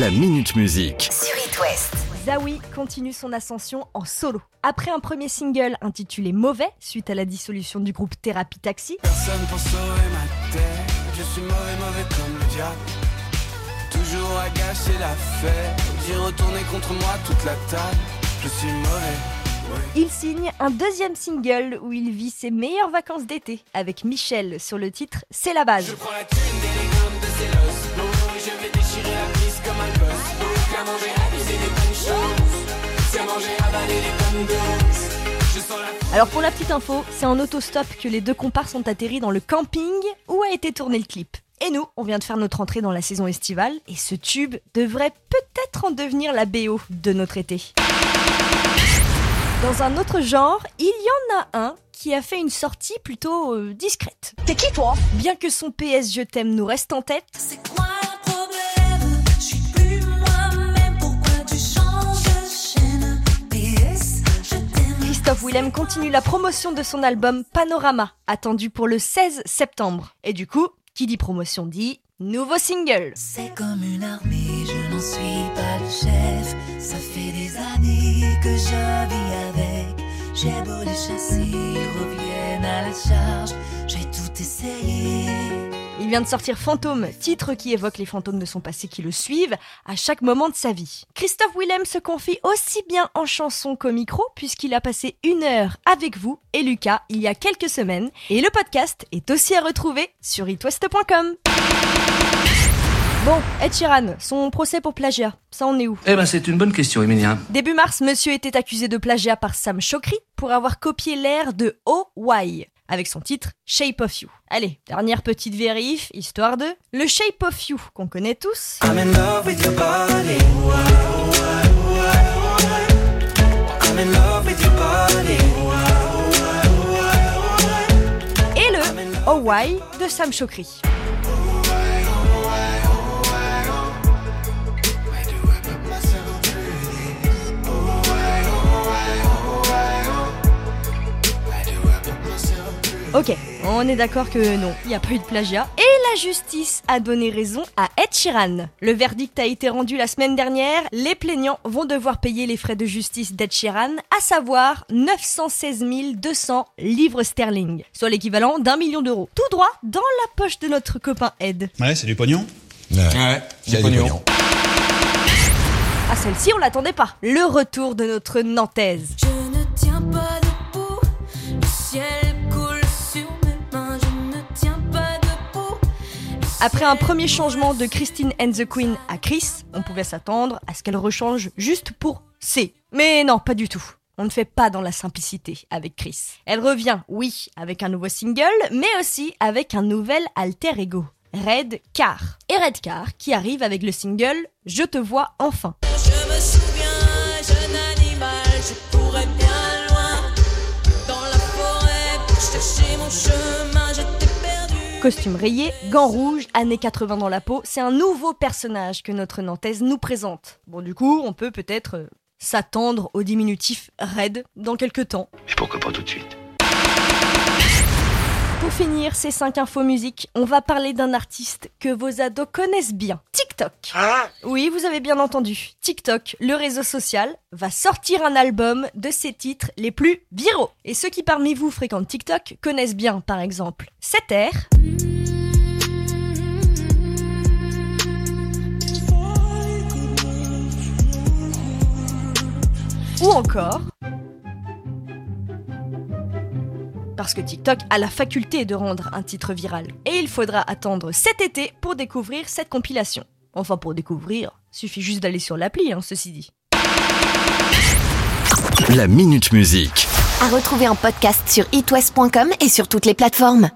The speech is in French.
La Minute Musique. sur It West. Zawi continue son ascension en solo. Après un premier single intitulé Mauvais, suite à la dissolution du groupe Thérapie Taxi, Personne pour sauver ma tête. Je suis mauvais, mauvais comme le diable. Toujours à gâcher la fête. J'ai retourné contre moi toute la table. Je suis mauvais. il signe un deuxième single où il vit ses meilleures vacances d'été avec Michel sur le titre C'est la base. Je prends la thune des de déchirer la piste comme un gosse. Qu'à manger, abuser des bonnes choses. C'est à manger, avaler les bonnes doses. Je sens la Alors pour la petite info, c'est en autostop que les deux comparses sont atterris dans le camping où a été tourné le clip. Et nous, on vient de faire notre entrée dans la saison estivale et ce tube devrait peut-être en devenir la BO de notre été. Dans un autre genre, il y en a un qui a fait une sortie plutôt euh, discrète. T'es qui toi? Bien que son PS Je t'aime nous reste en tête, Christophe Willem continue la promotion de son album Panorama, attendu pour le 16 septembre. Et du coup, qui dit promotion dit nouveau single. C'est comme une armée, je n'en suis pas le chef. Ça fait des années que je vis avec. J'ai beau les chasser, ils reviennent à la charge. J'ai tout essayé. Il vient de sortir Fantôme, titre qui évoque les fantômes de son passé qui le suivent à chaque moment de sa vie. Christophe Willem se confie aussi bien en chanson qu'au micro puisqu'il a passé une heure avec vous et Lucas il y a quelques semaines et le podcast est aussi à retrouver sur itwest.com. Bon, Ed Sheeran, son procès pour plagiat, ça en est où? Eh ben, c'est une bonne question, Emilien. Début mars, monsieur était accusé de plagiat par Sam Chokri pour avoir copié l'air de Oh Why avec son titre Shape of You. Allez, dernière petite vérif, histoire de le Shape of You qu'on connaît tous. I'm in love with your body. I'm in love with your body. Et le Oh Why de Sam Chokri. Ok, on est d'accord que non, il n'y a pas eu de plagiat. Et la justice a donné raison à Ed Sheeran. Le verdict a été rendu la semaine dernière. Les plaignants vont devoir payer les frais de justice d'Ed Sheeran, à savoir 916 200 livres sterling, soit l'équivalent d'un million d'euros. Tout droit dans la poche de notre copain Ed. Ouais, c'est du pognon. Ouais, a du pognon. À celle-ci, on l'attendait pas. Le retour de notre Nantaise. Je Après un premier changement de Christine and the Queen à Chris, on pouvait s'attendre à ce qu'elle rechange juste pour C. Mais non, pas du tout. On ne fait pas dans la simplicité avec Chris. Elle revient, oui, avec un nouveau single, mais aussi avec un nouvel alter ego. Red Car. Et Red Car qui arrive avec le single Je te vois enfin. Costume rayé, gants rouges, années 80 dans la peau, c'est un nouveau personnage que notre Nantaise nous présente. Bon du coup, on peut peut-être euh, s'attendre au diminutif Red dans quelques temps. Mais pourquoi pas tout de suite? Pour finir ces 5 infos musique, on va parler d'un artiste que vos ados connaissent bien. TikTok. Oui, vous avez bien entendu. TikTok, le réseau social, va sortir un album de ses titres les plus viraux. Et ceux qui parmi vous fréquentent TikTok connaissent bien, par exemple, cet air. Ou encore parce que TikTok a la faculté de rendre un titre viral. Et il faudra attendre cet été pour découvrir cette compilation. Enfin, pour découvrir, suffit juste d'aller sur l'appli, hein, ceci dit. La Minute Musique. À retrouver en podcast sur itwest.com et sur toutes les plateformes.